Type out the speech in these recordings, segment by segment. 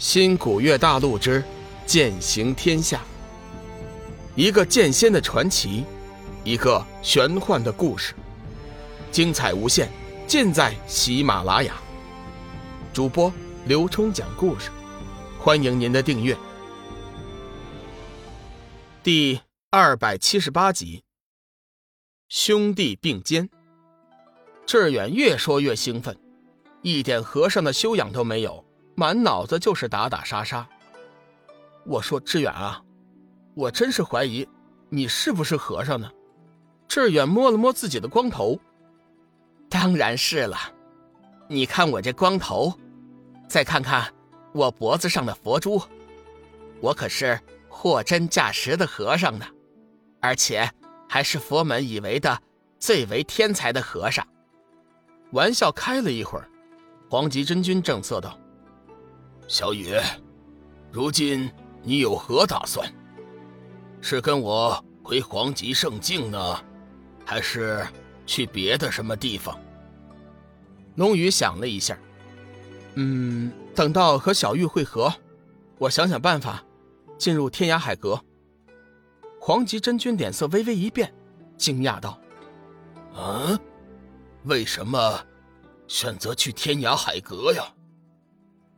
新古月大陆之剑行天下，一个剑仙的传奇，一个玄幻的故事，精彩无限，尽在喜马拉雅。主播刘冲讲故事，欢迎您的订阅。第二百七十八集，兄弟并肩。志远越说越兴奋，一点和尚的修养都没有。满脑子就是打打杀杀。我说志远啊，我真是怀疑你是不是和尚呢。志远摸了摸自己的光头，当然是了。你看我这光头，再看看我脖子上的佛珠，我可是货真价实的和尚呢，而且还是佛门以为的最为天才的和尚。玩笑开了一会儿，黄极真君正色道。小雨，如今你有何打算？是跟我回黄极圣境呢，还是去别的什么地方？龙宇想了一下，嗯，等到和小玉会合，我想想办法，进入天涯海阁。黄极真君脸色微微一变，惊讶道：“啊，为什么选择去天涯海阁呀？”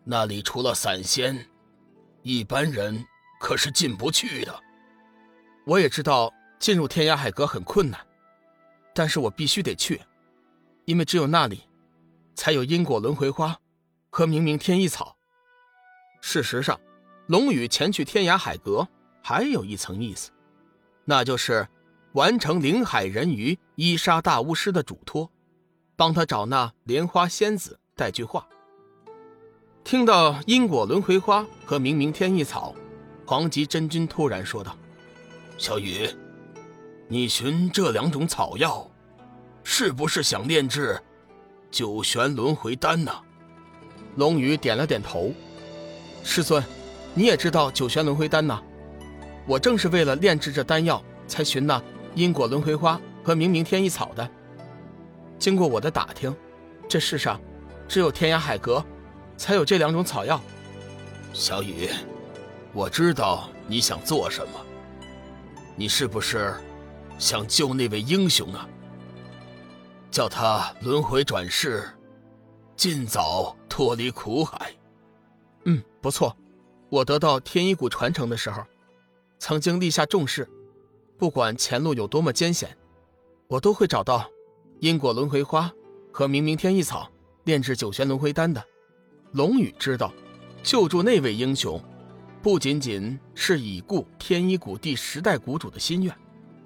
那里除了散仙，一般人可是进不去的。我也知道进入天涯海阁很困难，但是我必须得去，因为只有那里，才有因果轮回花和明明天意草。事实上，龙宇前去天涯海阁还有一层意思，那就是完成灵海人鱼伊莎大巫师的嘱托，帮他找那莲花仙子带句话。听到因果轮回花和明明天意草，黄极真君突然说道：“小雨，你寻这两种草药，是不是想炼制九玄轮回丹呢？”龙宇点了点头：“师尊，你也知道九玄轮回丹呐？我正是为了炼制这丹药，才寻那因果轮回花和明明天意草的。经过我的打听，这世上只有天涯海阁。”才有这两种草药，小雨，我知道你想做什么。你是不是想救那位英雄啊？叫他轮回转世，尽早脱离苦海。嗯，不错。我得到天一谷传承的时候，曾经立下重誓，不管前路有多么艰险，我都会找到因果轮回花和明明天一草，炼制九玄轮回丹的。龙宇知道，救助那位英雄，不仅仅是已故天一谷第十代谷主的心愿，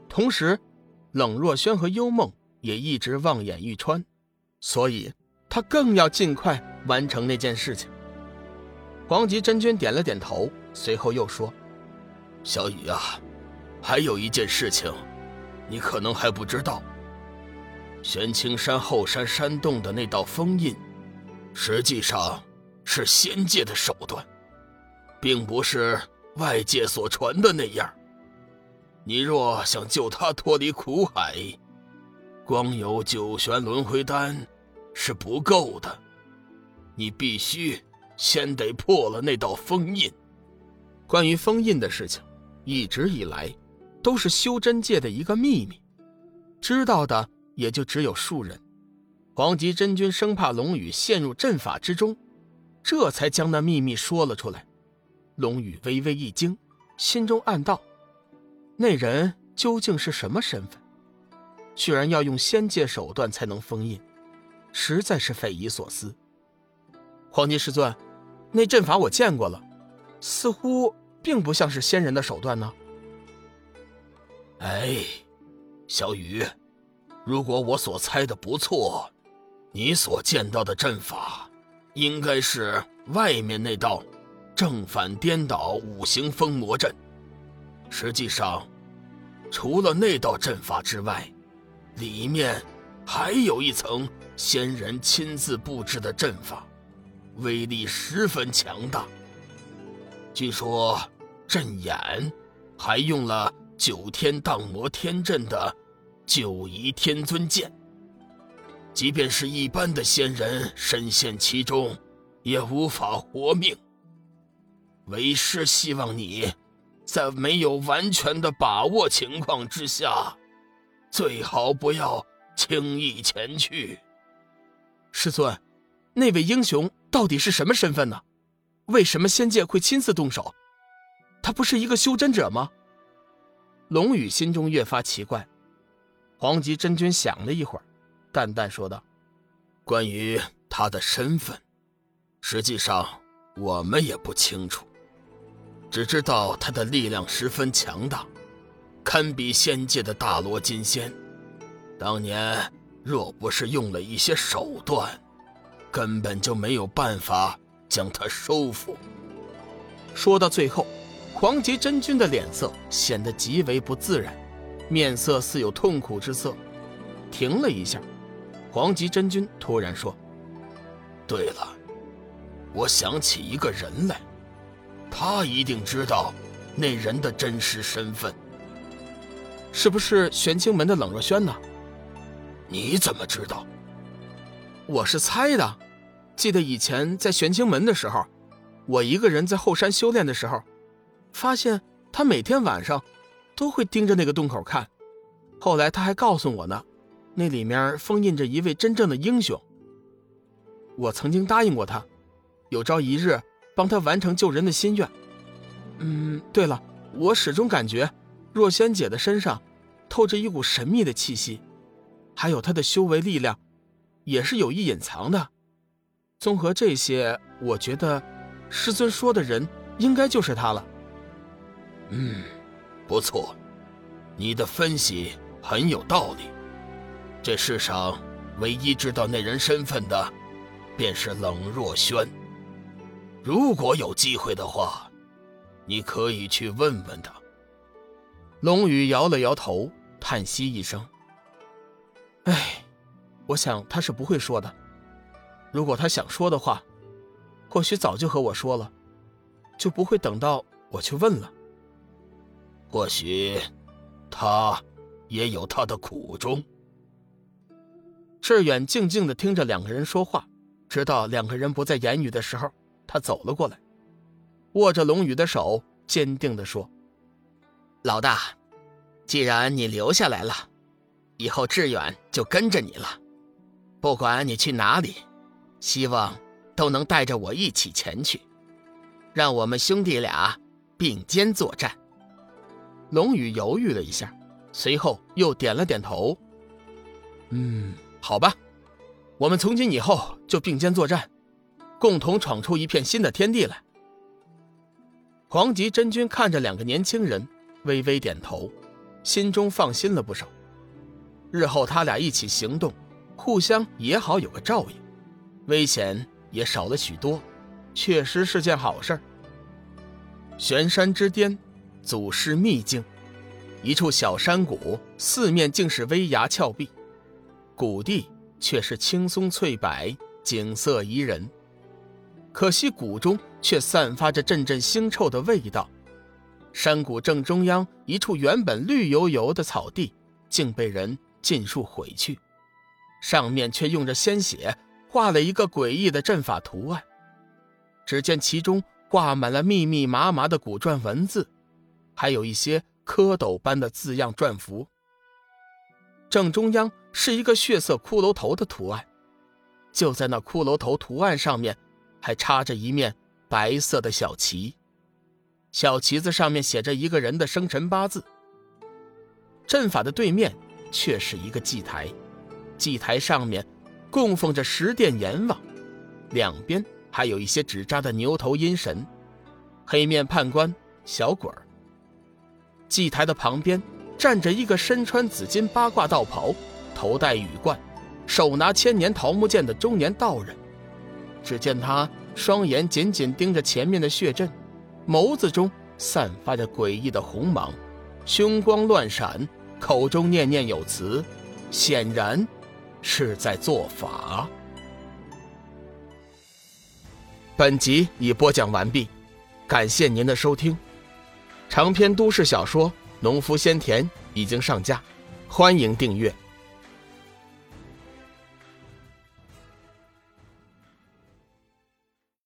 同时，冷若轩和幽梦也一直望眼欲穿，所以他更要尽快完成那件事情。黄极真君点了点头，随后又说：“小雨啊，还有一件事情，你可能还不知道。玄青山后山山洞的那道封印，实际上……”是仙界的手段，并不是外界所传的那样。你若想救他脱离苦海，光有九玄轮回丹是不够的，你必须先得破了那道封印。关于封印的事情，一直以来都是修真界的一个秘密，知道的也就只有数人。黄极真君生怕龙宇陷入阵法之中。这才将那秘密说了出来，龙宇微微一惊，心中暗道：那人究竟是什么身份？居然要用仙界手段才能封印，实在是匪夷所思。黄金师尊，那阵法我见过了，似乎并不像是仙人的手段呢。哎，小雨，如果我所猜的不错，你所见到的阵法。应该是外面那道正反颠倒五行封魔阵。实际上，除了那道阵法之外，里面还有一层仙人亲自布置的阵法，威力十分强大。据说阵眼还用了九天荡魔天阵的九仪天尊剑。即便是一般的仙人身陷其中，也无法活命。为师希望你，在没有完全的把握情况之下，最好不要轻易前去。师尊，那位英雄到底是什么身份呢？为什么仙界会亲自动手？他不是一个修真者吗？龙宇心中越发奇怪。黄极真君想了一会儿，淡淡说道：“关于他的身份，实际上我们也不清楚。”只知道他的力量十分强大，堪比仙界的大罗金仙。当年若不是用了一些手段，根本就没有办法将他收服。说到最后，黄极真君的脸色显得极为不自然，面色似有痛苦之色。停了一下，黄极真君突然说：“对了，我想起一个人来。”他一定知道那人的真实身份，是不是玄清门的冷若轩呢？你怎么知道？我是猜的。记得以前在玄清门的时候，我一个人在后山修炼的时候，发现他每天晚上都会盯着那个洞口看。后来他还告诉我呢，那里面封印着一位真正的英雄。我曾经答应过他，有朝一日。帮他完成救人的心愿。嗯，对了，我始终感觉若仙姐的身上透着一股神秘的气息，还有她的修为力量也是有意隐藏的。综合这些，我觉得师尊说的人应该就是他了。嗯，不错，你的分析很有道理。这世上唯一知道那人身份的，便是冷若轩。如果有机会的话，你可以去问问他。龙宇摇了摇头，叹息一声：“哎，我想他是不会说的。如果他想说的话，或许早就和我说了，就不会等到我去问了。或许，他也有他的苦衷。”志远静静的听着两个人说话，直到两个人不再言语的时候。他走了过来，握着龙宇的手，坚定地说：“老大，既然你留下来了，以后志远就跟着你了。不管你去哪里，希望都能带着我一起前去，让我们兄弟俩并肩作战。”龙宇犹豫了一下，随后又点了点头：“嗯，好吧，我们从今以后就并肩作战。”共同闯出一片新的天地来。黄极真君看着两个年轻人，微微点头，心中放心了不少。日后他俩一起行动，互相也好有个照应，危险也少了许多，确实是件好事。玄山之巅，祖师秘境，一处小山谷，四面竟是危崖峭壁，谷地却是青松翠柏，景色宜人。可惜谷中却散发着阵阵腥臭的味道，山谷正中央一处原本绿油油的草地，竟被人尽数毁去，上面却用着鲜血画了一个诡异的阵法图案。只见其中挂满了密密麻麻的古篆文字，还有一些蝌蚪般的字样篆符。正中央是一个血色骷髅头的图案，就在那骷髅头图案上面。还插着一面白色的小旗，小旗子上面写着一个人的生辰八字。阵法的对面却是一个祭台，祭台上面供奉着十殿阎王，两边还有一些纸扎的牛头阴神、黑面判官、小鬼儿。祭台的旁边站着一个身穿紫金八卦道袍、头戴羽冠、手拿千年桃木剑的中年道人。只见他双眼紧紧盯着前面的血阵，眸子中散发着诡异的红芒，凶光乱闪，口中念念有词，显然是在做法。本集已播讲完毕，感谢您的收听。长篇都市小说《农夫先田》已经上架，欢迎订阅。